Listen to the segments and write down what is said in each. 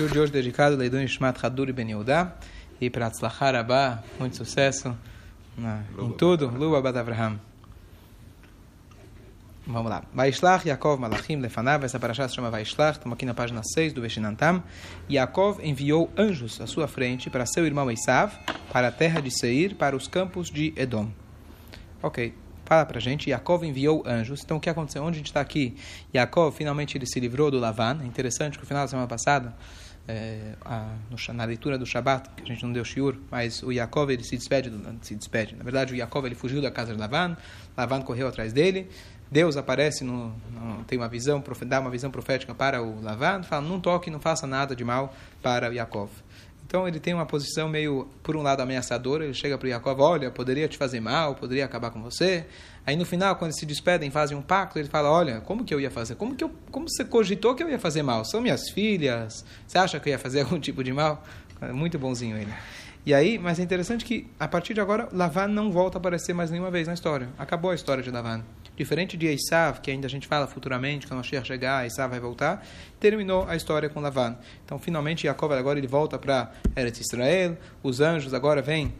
O de hoje dedicado a Leidun Ishmat Haduri Ben Yehuda e para Atzlachar Abba, muito sucesso na, em tudo. Luba Bat Avraham. Vamos lá. Vaishlach Yaakov Malachim Lefanav, essa paraxá se chama Vaishlach, estamos aqui na página 6 do Veshinantam. Yaakov enviou anjos à sua frente para seu irmão Esav, para a terra de Seir, para os campos de Edom. Ok fala para a gente, Yaakov enviou anjos. Então, o que aconteceu? Onde a gente está aqui? Yaakov, finalmente, ele se livrou do Lavan. É interessante que no final da semana passada, é, a, na leitura do Shabat, que a gente não deu shiur, mas o Yaakov, ele se despede, se despede. Na verdade, o Yaakov, ele fugiu da casa de Lavan, Lavan correu atrás dele, Deus aparece, no, no, tem uma visão, dá uma visão profética para o Lavan, fala, não toque, não faça nada de mal para o Yaakov. Então ele tem uma posição meio, por um lado, ameaçadora. Ele chega para Jacob, olha, poderia te fazer mal, poderia acabar com você. Aí no final, quando eles se despedem, fazem um pacto, ele fala, olha, como que eu ia fazer? Como que eu, como você cogitou que eu ia fazer mal? São minhas filhas. Você acha que eu ia fazer algum tipo de mal? Muito bonzinho ele. E aí, mas é interessante que a partir de agora, Lavan não volta a aparecer mais nenhuma vez na história. Acabou a história de Lavan. Diferente de Esav, que ainda a gente fala futuramente, quando Mashiach chegar, Esav vai voltar, terminou a história com Lavan. Então, finalmente, Jacob agora ele volta para Eretz Israel, os anjos agora vêm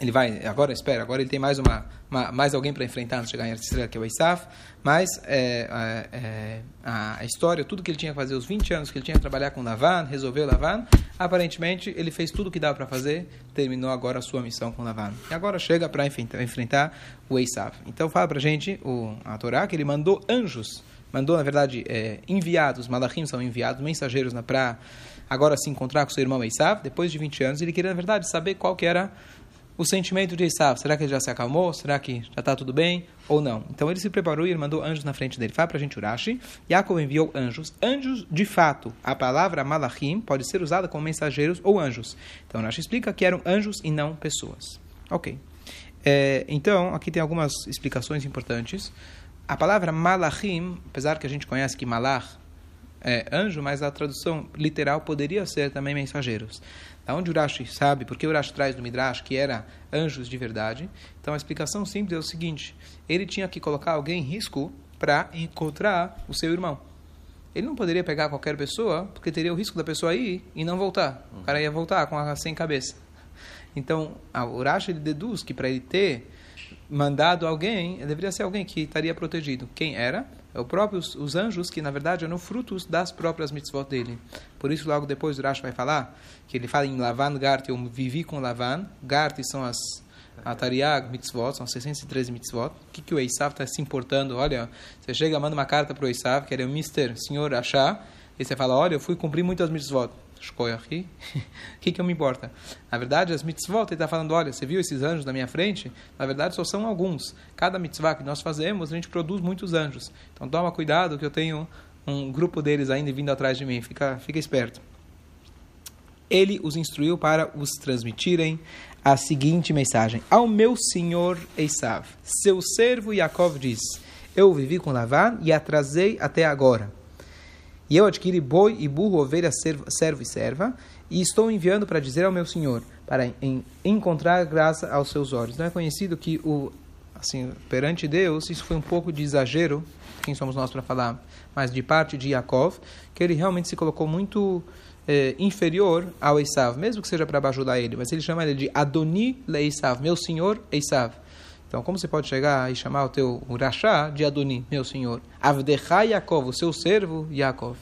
ele vai, agora espera, agora ele tem mais uma, uma mais alguém para enfrentar antes de chegar em Estrela, que é o Isaf, mas é, é, a, história, tudo que ele tinha que fazer, os 20 anos que ele tinha que trabalhar com Lavan, resolver Lavan, aparentemente ele fez tudo o que dava para fazer, terminou agora a sua missão com Lavan. E agora chega para enfrentar, enfrentar, o Isaf. Então fala para a gente, o, a Torá, que ele mandou anjos, mandou na verdade é, enviados, malachim são enviados, mensageiros para agora se encontrar com seu irmão Isaf, depois de 20 anos, ele queria na verdade saber qual que era o sentimento de Esav. Será que ele já se acalmou? Será que já está tudo bem? Ou não? Então ele se preparou e ele mandou anjos na frente dele. Fala para a gente Urashi. Yaakov enviou anjos. Anjos, de fato, a palavra malachim pode ser usada como mensageiros ou anjos. Então Urashi explica que eram anjos e não pessoas. Ok. É, então, aqui tem algumas explicações importantes. A palavra malachim, apesar que a gente conhece que malach é anjo, mas a tradução literal poderia ser também mensageiros. Aonde Urashi sabe, porque Urashi traz do Midrash que era anjos de verdade. Então a explicação simples é o seguinte: ele tinha que colocar alguém em risco para encontrar o seu irmão. Ele não poderia pegar qualquer pessoa, porque teria o risco da pessoa ir e não voltar. O cara ia voltar com a sem cabeça. Então, a Urashi ele deduz que para ele ter mandado alguém, deveria ser alguém que estaria protegido. Quem era? É o próprio os anjos que na verdade eram frutos das próprias mitzvot dele. Por isso logo depois o Rashi vai falar que ele fala em Lavan Gart, eu vivi com Lavan. Gart são as Atariag mitzvot, são 613 mitzvot. O que, que o Esav está se importando? Olha, você chega, manda uma carta para o Esav, que era o Mister Senhor Achá, e você fala, olha, eu fui cumprir muitas mitzvot. Shkoyachi, o que, que eu me importa? Na verdade, as mitzvot, ele está falando, olha, você viu esses anjos na minha frente? Na verdade, só são alguns. Cada mitzvah que nós fazemos, a gente produz muitos anjos. Então, toma cuidado que eu tenho um grupo deles ainda vindo atrás de mim. Fica, fica esperto. Ele os instruiu para os transmitirem a seguinte mensagem. Ao meu senhor Esav, seu servo Yaakov diz, eu vivi com Lavan e atrasei até agora e eu adquiri boi e burro, ovelha, servo, servo e serva, e estou enviando para dizer ao meu senhor, para em, encontrar graça aos seus olhos. Não é conhecido que o assim perante Deus isso foi um pouco de exagero. Quem somos nós para falar? Mas de parte de Yaakov, que ele realmente se colocou muito é, inferior ao Esav, mesmo que seja para bajular ele, mas ele chama ele de Adoni le Esav, meu senhor Esav. Então, como você pode chegar e chamar o teu Urachá de Adoni, meu senhor? Avdecha Yaakov, o seu servo Yaakov.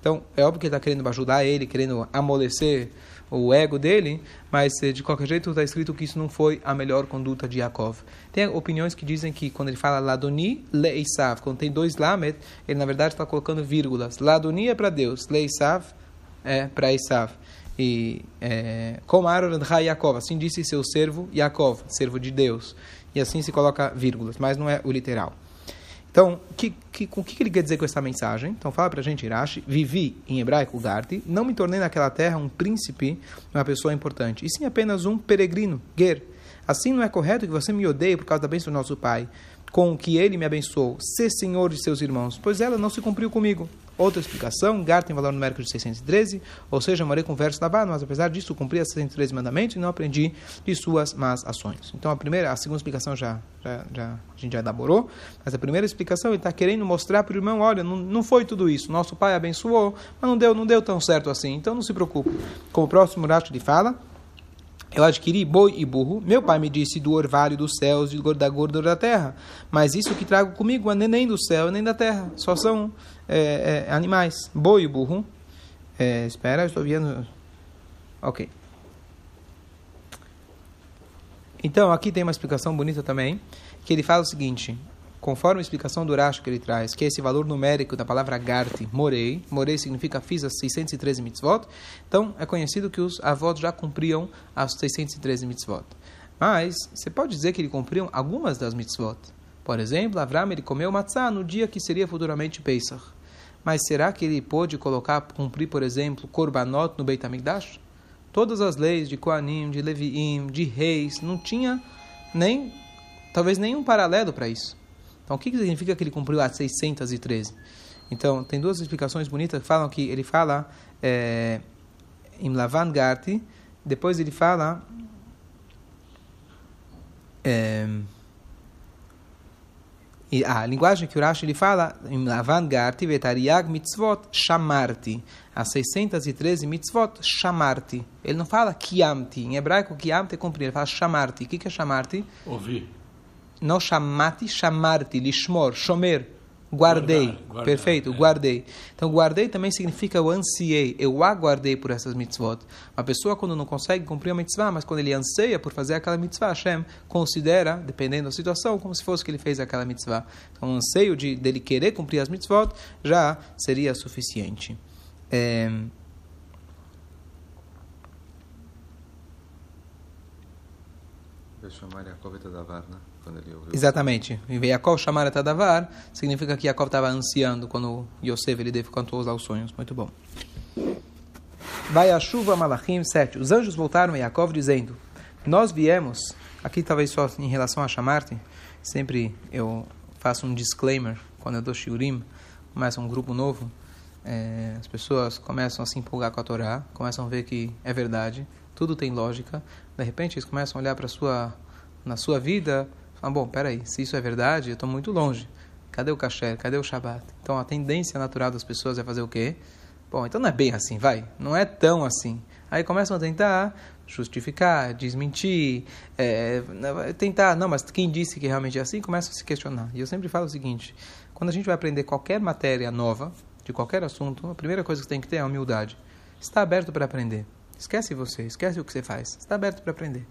Então, é óbvio que ele está querendo ajudar ele, querendo amolecer o ego dele, mas eh, de qualquer jeito está escrito que isso não foi a melhor conduta de Yaakov. Tem opiniões que dizem que quando ele fala Ladoni Leisav, quando tem dois Lamed, ele na verdade está colocando vírgulas. Ladoni é para Deus, Leisav é para Isav. E é, como Aaron Yaakov, assim disse seu servo Yaakov, servo de Deus e assim se coloca vírgulas, mas não é o literal. Então, que, que, o que ele quer dizer com essa mensagem? Então, fala para a gente, Irashi, vivi em hebraico, Garti, não me tornei naquela terra um príncipe, uma pessoa importante, e sim apenas um peregrino, Ger. Assim não é correto que você me odeie por causa da bênção do nosso pai, com que ele me abençoou, ser senhor de seus irmãos, pois ela não se cumpriu comigo. Outra explicação, Gar tem valor numérico de 613, ou seja, morei com verso da mas apesar disso cumpri as 613 mandamentos e não aprendi de suas más ações. Então a primeira, a segunda explicação já, já, já a gente já elaborou, mas a primeira explicação ele está querendo mostrar para o irmão, olha, não, não foi tudo isso, nosso pai abençoou, mas não deu, não deu tão certo assim, então não se preocupe. Como o próximo Rashi ele fala, eu adquiri boi e burro. Meu pai me disse do orvalho dos céus e da gordura da terra. Mas isso que trago comigo é nem do céu nem da terra. Só são é, é, animais. Boi e burro. É, espera, estou vendo. Ok. Então, aqui tem uma explicação bonita também, que ele fala o seguinte: conforme a explicação do Rashi que ele traz, que é esse valor numérico da palavra garti, morei, morei significa fiz as 613 mitzvot, então é conhecido que os avós já cumpriam as 613 mitzvot. Mas você pode dizer que ele cumpriam algumas das mitzvot. Por exemplo, Avram ele comeu matzah no dia que seria futuramente Pesach. Mas será que ele pôde colocar, cumprir, por exemplo, korbanot no Beit HaMikdash? Todas as leis de Koanim, de Leviim, de reis, não tinha nem, talvez nenhum paralelo para isso. Então, o que significa que ele cumpriu as 613? Então, tem duas explicações bonitas que falam que ele fala em Lavan Garti, depois ele fala. É, e a linguagem que o Rashi ele fala, em Lavan Garti, Vetariag mitzvot, shamarti. As 613 mitzvot, shamarti. Ele não fala kiamti. Em hebraico, kiamti é cumprir. Ele fala shamarti. O que é shamarti? Ouvir não chamati, chamarti, lishmor, shomer, guardei. Guardar, guardar, Perfeito, é. guardei. Então, guardei também significa eu ansiei, eu aguardei por essas mitzvot. Uma pessoa, quando não consegue cumprir uma mitzvah, mas quando ele anseia por fazer aquela mitzvah, Hashem considera, dependendo da situação, como se fosse que ele fez aquela mitzvah. Então, o anseio de, dele querer cumprir as mitzvot já seria suficiente. É... chamar Yaakov Tadavar, né? Quando ele ouviu. Exatamente. E Yaakov chamar Tadavar significa que Yaakov estava ansiando quando Yosef ele cantou lá os sonhos. Muito bom. Vai a chuva Malachim 7. Os anjos voltaram a Yaakov dizendo: Nós viemos, aqui talvez só em relação a chamar-te, sempre eu faço um disclaimer quando eu dou shiurim, começa um grupo novo, é, as pessoas começam a se empolgar com a Torá, começam a ver que é verdade, tudo tem lógica. De repente eles começam a olhar para sua na sua vida, falam, bom, peraí, se isso é verdade, eu estou muito longe. Cadê o kasher? Cadê o shabat? Então a tendência natural das pessoas é fazer o quê? Bom, então não é bem assim, vai. Não é tão assim. Aí começam a tentar justificar, desmentir, é, tentar, não, mas quem disse que realmente é assim, começa a se questionar. E eu sempre falo o seguinte, quando a gente vai aprender qualquer matéria nova, de qualquer assunto, a primeira coisa que tem que ter é a humildade. Está aberto para aprender. Esquece você, esquece o que você faz. Está aberto para aprender.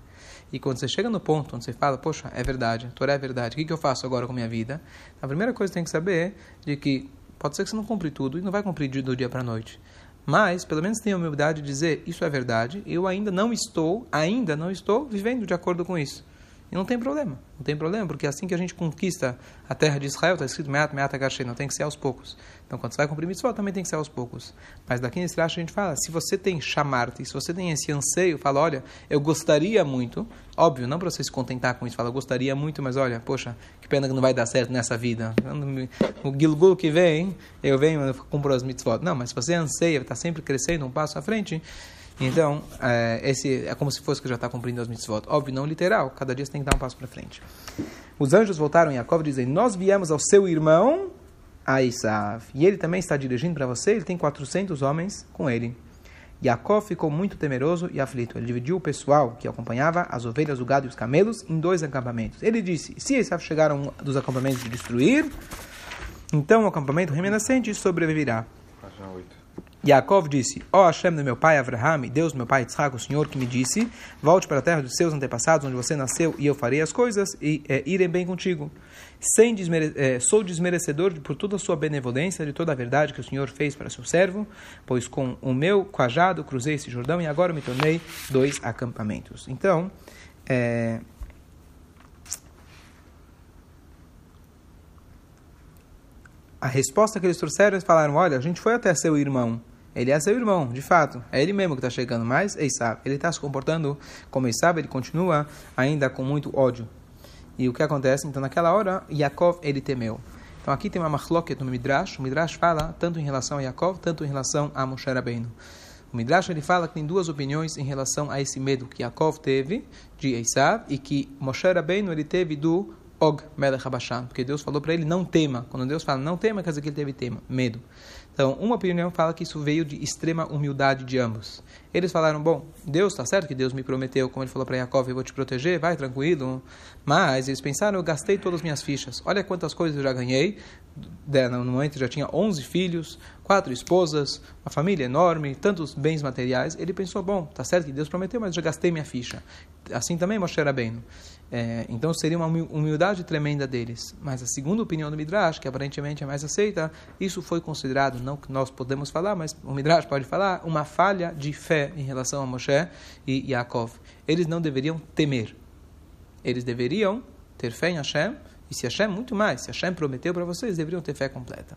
E quando você chega no ponto onde você fala, poxa, é verdade, a Torá é verdade, o que, eu faço agora com a minha vida? A primeira coisa que você tem que saber é de que pode ser que você não cumpre tudo e não vai cumprir do dia para a noite. Mas, pelo menos tenha a humildade de dizer, isso é verdade, eu ainda não estou, ainda não estou vivendo de acordo com isso. E não tem problema. Não tem problema, porque assim que a gente conquista a terra de Israel, está escrito Meat Meat Agashei, não tem que ser aos poucos. Então, quando você vai cumprir mitzvah, também tem que ser aos poucos. Mas daqui nesse trecho a gente fala, se você tem chamarte, se você tem esse anseio, fala, olha, eu gostaria muito, óbvio, não para você se contentar com isso, fala, eu gostaria muito, mas olha, poxa, que pena que não vai dar certo nessa vida. O Gilgul que vem, eu venho, eu cumpro as mitzvot. Não, mas se você anseia, está sempre crescendo um passo à frente, então, é, esse é como se fosse que já está cumprindo as mitzvot. Óbvio, não literal. Cada dia você tem que dar um passo para frente. Os anjos voltaram em Jacob e dizem, nós viemos ao seu irmão, a. E ele também está dirigindo para você, ele tem 400 homens com ele. Jacó ficou muito temeroso e aflito. Ele dividiu o pessoal que acompanhava as ovelhas, o gado e os camelos em dois acampamentos. Ele disse: Se Esav chegar a um dos acampamentos de destruir, então o acampamento remanescente sobreviverá. Página 8. Yaakov disse: Ó oh Hashem do meu pai Avraham, Deus do meu pai Yitzhak, o Senhor que me disse: Volte para a terra dos seus antepassados, onde você nasceu, e eu farei as coisas e é, irei bem contigo. Sem desmere é, sou desmerecedor por toda a sua benevolência, de toda a verdade que o Senhor fez para seu servo, pois com o meu quajado cruzei esse Jordão e agora me tornei dois acampamentos. Então, é, a resposta que eles trouxeram, eles falaram: Olha, a gente foi até seu irmão ele é seu irmão, de fato. É ele mesmo que está chegando. Mas Eisab, ele está se comportando como Eisab, ele continua ainda com muito ódio. E o que acontece? Então, naquela hora, Yaakov, ele temeu. Então, aqui tem uma machloket no Midrash. O Midrash fala tanto em relação a Yaakov, tanto em relação a Moshe Rabbeinu. O Midrash ele fala que tem duas opiniões em relação a esse medo que Yaakov teve de Esav e que Moshe Rabbeinu ele teve do Og Melech Habashan, porque Deus falou para ele não tema. Quando Deus fala não tema, quer dizer que ele teve tema, medo. Então, uma opinião fala que isso veio de extrema humildade de ambos. Eles falaram, bom, Deus está certo que Deus me prometeu, como ele falou para Jacob, eu vou te proteger, vai tranquilo. Mas eles pensaram, eu gastei todas as minhas fichas. Olha quantas coisas eu já ganhei. No momento já tinha 11 filhos, quatro esposas, uma família enorme, tantos bens materiais. Ele pensou, bom, está certo que Deus prometeu, mas eu já gastei minha ficha. Assim também Moshe Rabbeinu. É, então seria uma humildade tremenda deles. Mas a segunda opinião do Midrash, que aparentemente é mais aceita, isso foi considerado, não que nós podemos falar, mas o Midrash pode falar, uma falha de fé em relação a Moshe e Yaakov. Eles não deveriam temer. Eles deveriam ter fé em Hashem, e se Hashem, muito mais, se Hashem prometeu para vocês, deveriam ter fé completa.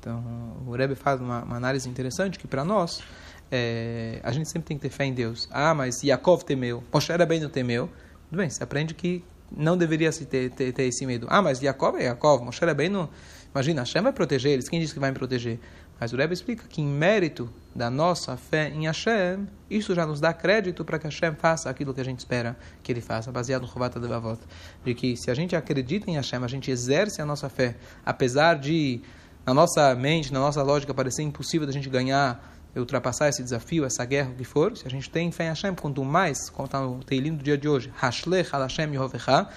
Então, o Rebbe faz uma, uma análise interessante que para nós, é, a gente sempre tem que ter fé em Deus. Ah, mas Yaakov temeu, Moshe não temeu. Tudo bem, você aprende que não deveria se ter, ter, ter, esse medo. Ah, mas Jacob é Jacob, Moshe no... Imagina, Hashem vai proteger eles, quem disse que vai me proteger? Mas o Rebbe explica que em mérito da nossa fé em Hashem, isso já nos dá crédito para que Hashem faça aquilo que a gente espera que ele faça, baseado no Chovata de Bavot. De que se a gente acredita em Hashem, a gente exerce a nossa fé, apesar de, na nossa mente, na nossa lógica, parecer impossível da gente ganhar ultrapassar esse desafio, essa guerra, o que for, se a gente tem fé em Hashem, quanto mais, como está no Teilim do dia de hoje, Hashlech al Hashem Yehovecha,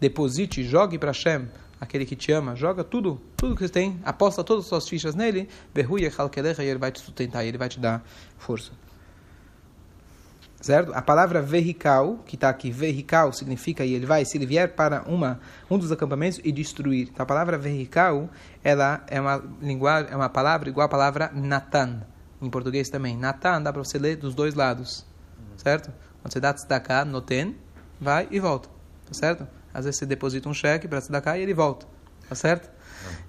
deposite, jogue para Hashem, aquele que te ama, joga tudo, tudo que você tem, aposta todas as suas fichas nele, Behuye Chalkelecha, e ele vai te sustentar, ele vai te dar força. Certo? A palavra verrical, que está aqui, verrical, significa, e ele vai, se ele vier para uma, um dos acampamentos e destruir. Então, a palavra verrical, ela é uma linguagem, é uma palavra igual à palavra Natan em português também. Natan dá para você ler dos dois lados, certo? Quando você dá tzedakah, noten, vai e volta, tá certo? Às vezes você deposita um cheque para tzedakah e ele volta, tá certo?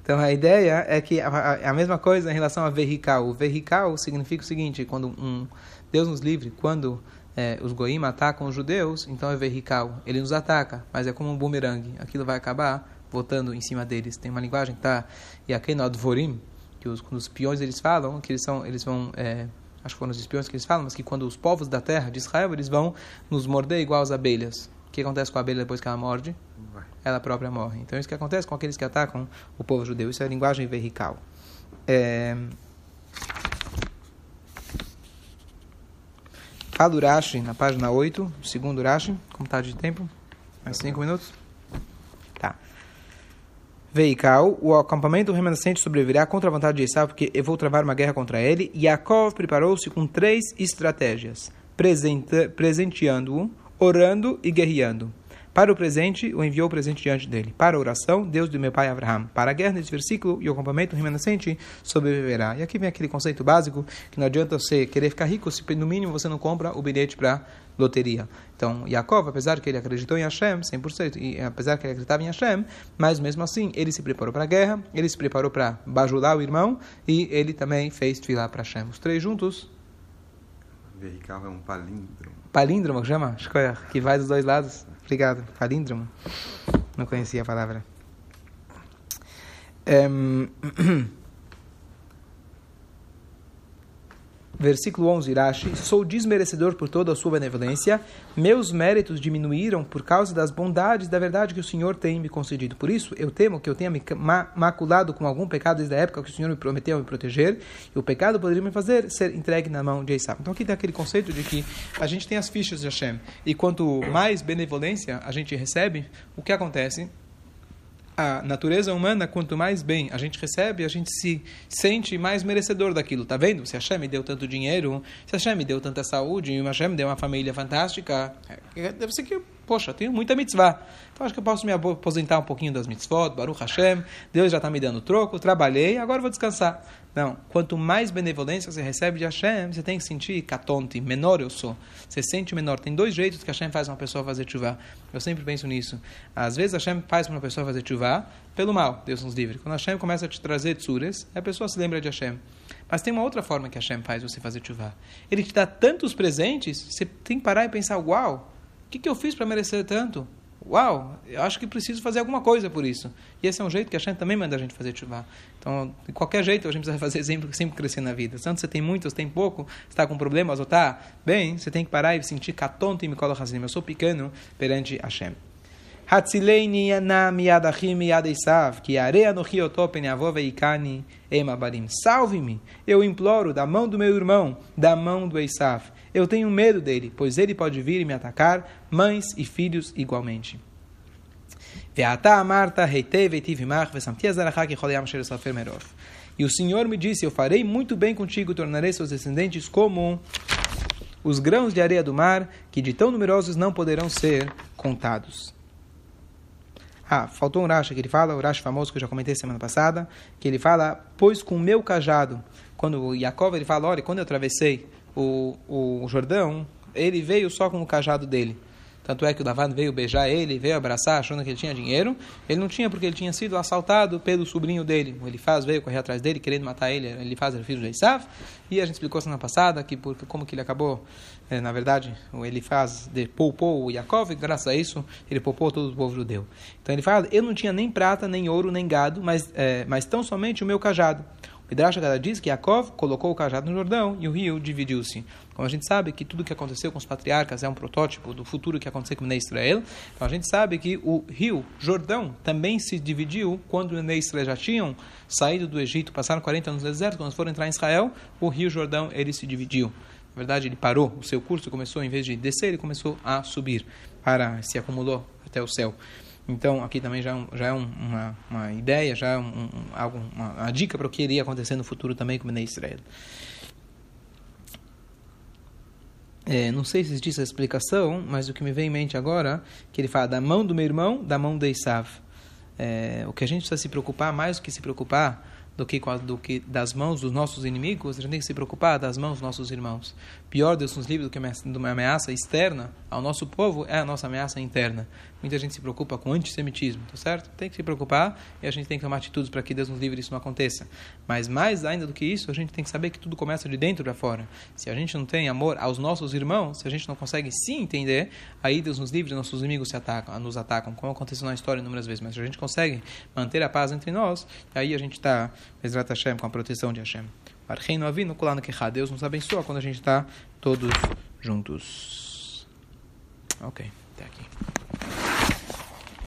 Então a ideia é que a, a, mesma coisa em relação a verrical. O verrical significa o seguinte: quando um Deus nos livre, quando é, os goim atacam os judeus, então é verrical. Ele nos ataca, mas é como um bumerangue. Aquilo vai acabar voltando em cima deles. Tem uma linguagem que está e aqui no Advorim, que os, quando os espiões eles falam, que eles são, eles vão, é, acho que foram os espiões que eles falam, mas que quando os povos da terra de Israel eles vão nos morder igual as abelhas. O que acontece com a abelha depois que ela morde? Ela própria morre. Então isso que acontece com aqueles que atacam o povo judeu. Isso é a linguagem vertical. É... Fala Urashi, na página 8, segundo Urashi, como está de tempo? Mais 5 minutos? Veical, o acampamento remanescente sobreviverá contra a vontade de Esaú, porque eu vou travar uma guerra contra ele. E preparou-se com três estratégias, presenteando-o, orando e guerreando. Para o presente, o enviou o presente diante dele. Para a oração, Deus do meu pai Abraham. Para a guerra, nesse versículo, e o acampamento remanescente sobreviverá. E aqui vem aquele conceito básico que não adianta você querer ficar rico se no mínimo você não compra o bilhete para loteria. Então, Yaakov, apesar que ele acreditou em Hashem 100%, e apesar que ele acreditava em Hashem, mas mesmo assim, ele se preparou para a guerra, ele se preparou para bajular o irmão, e ele também fez filar para Hashem. Os três juntos. Vehical é um palíndromo. Palíndromo, que chama? Que vai dos dois lados. Obrigado. Palíndromo. Não conhecia a palavra. Um, Versículo 11, Irashi, sou desmerecedor por toda a sua benevolência, meus méritos diminuíram por causa das bondades da verdade que o Senhor tem me concedido. Por isso, eu temo que eu tenha me maculado com algum pecado desde a época que o Senhor me prometeu me proteger, e o pecado poderia me fazer ser entregue na mão de Esaú. Então aqui tem aquele conceito de que a gente tem as fichas de Hashem, e quanto mais benevolência a gente recebe, o que acontece? A natureza humana, quanto mais bem a gente recebe, a gente se sente mais merecedor daquilo. Tá vendo? Se Hashem me deu tanto dinheiro, se Hashem me deu tanta saúde, e Hashem me deu uma família fantástica, é, deve ser que, poxa, tenho muita mitzvah. Então acho que eu posso me aposentar um pouquinho das mitzvot, Baruch Hashem, Deus já está me dando troco, trabalhei, agora vou descansar. Não, quanto mais benevolência você recebe de Hashem, você tem que sentir catonte, menor eu sou. Você sente menor. Tem dois jeitos que Hashem faz uma pessoa fazer chuva. Eu sempre penso nisso. Às vezes Hashem faz uma pessoa fazer chuva pelo mal, Deus nos livre. Quando Hashem começa a te trazer tsures, a pessoa se lembra de Hashem. Mas tem uma outra forma que Hashem faz você fazer chuva. Ele te dá tantos presentes, você tem que parar e pensar, uau, que, que eu fiz para merecer tanto? uau, eu acho que preciso fazer alguma coisa por isso. E esse é um jeito que a Hashem também manda a gente fazer chuva. Então, de qualquer jeito, a gente precisa fazer sempre, sempre crescer na vida. Tanto você tem muito, você tem pouco, está com problemas ou está bem, você tem que parar e sentir catonto e me coloca assim. Eu sou pequeno perante Hashem. Hatzileini yana miyadachim miyadeisav, que areia no rio topen avova ikani emabarim. Salve-me, eu imploro, da mão do meu irmão, da mão do Eisav. Eu tenho medo dele, pois ele pode vir e me atacar, mães e filhos igualmente. E o Senhor me disse: Eu farei muito bem contigo, tornarei seus descendentes como os grãos de areia do mar, que de tão numerosos não poderão ser contados. Ah, faltou um Rashi que ele fala, o Rashi famoso que eu já comentei semana passada, que ele fala, pois com o meu cajado, quando Yaakov ele fala, olha, quando eu atravessei o, o Jordão, ele veio só com o cajado dele. Tanto é que o Davan veio beijar ele, veio abraçar, achando que ele tinha dinheiro. Ele não tinha, porque ele tinha sido assaltado pelo sobrinho dele. O Elifaz veio correr atrás dele, querendo matar ele. Ele faz o filho de Esav. E a gente explicou semana passada que por, como que ele acabou, é, na verdade, o Elifaz de, poupou o Yaakov, e graças a isso ele poupou todo o povo judeu. Então ele fala: Eu não tinha nem prata, nem ouro, nem gado, mas, é, mas tão somente o meu cajado. O Midrash Agada diz que Yaakov colocou o cajado no Jordão e o rio dividiu-se. Como a gente sabe que tudo que aconteceu com os patriarcas é um protótipo do futuro que aconteceu com o Israel, então a gente sabe que o rio Jordão também se dividiu quando os Israel já tinham saído do Egito, passaram 40 anos no deserto, quando foram entrar em Israel, o rio Jordão ele se dividiu. Na verdade, ele parou, o seu curso começou, em vez de descer, ele começou a subir, para se acumulou até o céu. Então, aqui também já, é já é uma, uma ideia, já é um, um, algo, uma, uma, dica para o que iria acontecer no futuro também com o Israel. É, não sei se existe essa explicação, mas o que me vem em mente agora, que ele fala da mão do meu irmão, da mão de Isav. É, o que a gente precisa se preocupar, mais do que se preocupar do que, do que das mãos dos nossos inimigos, a gente tem que se preocupar das mãos dos nossos irmãos. Pior, Deus nos livre do que uma ameaça externa ao nosso povo é a nossa ameaça interna. Muita gente se preocupa com antissemitismo, tá certo? Tem que se preocupar e a gente tem que tomar atitudes para que Deus nos livre isso não aconteça. Mas mais ainda do que isso, a gente tem que saber que tudo começa de dentro para fora. Se a gente não tem amor aos nossos irmãos, se a gente não consegue se entender, aí Deus nos livre, nossos inimigos se atacam, nos atacam, como aconteceu na história inúmeras vezes. Mas se a gente consegue manter a paz entre nós, aí a gente está, Bezrat Hashem, com a proteção de Hashem. Arreino Avino, Kulano Kecha. Deus nos abençoa quando a gente está todos juntos. Ok, até aqui.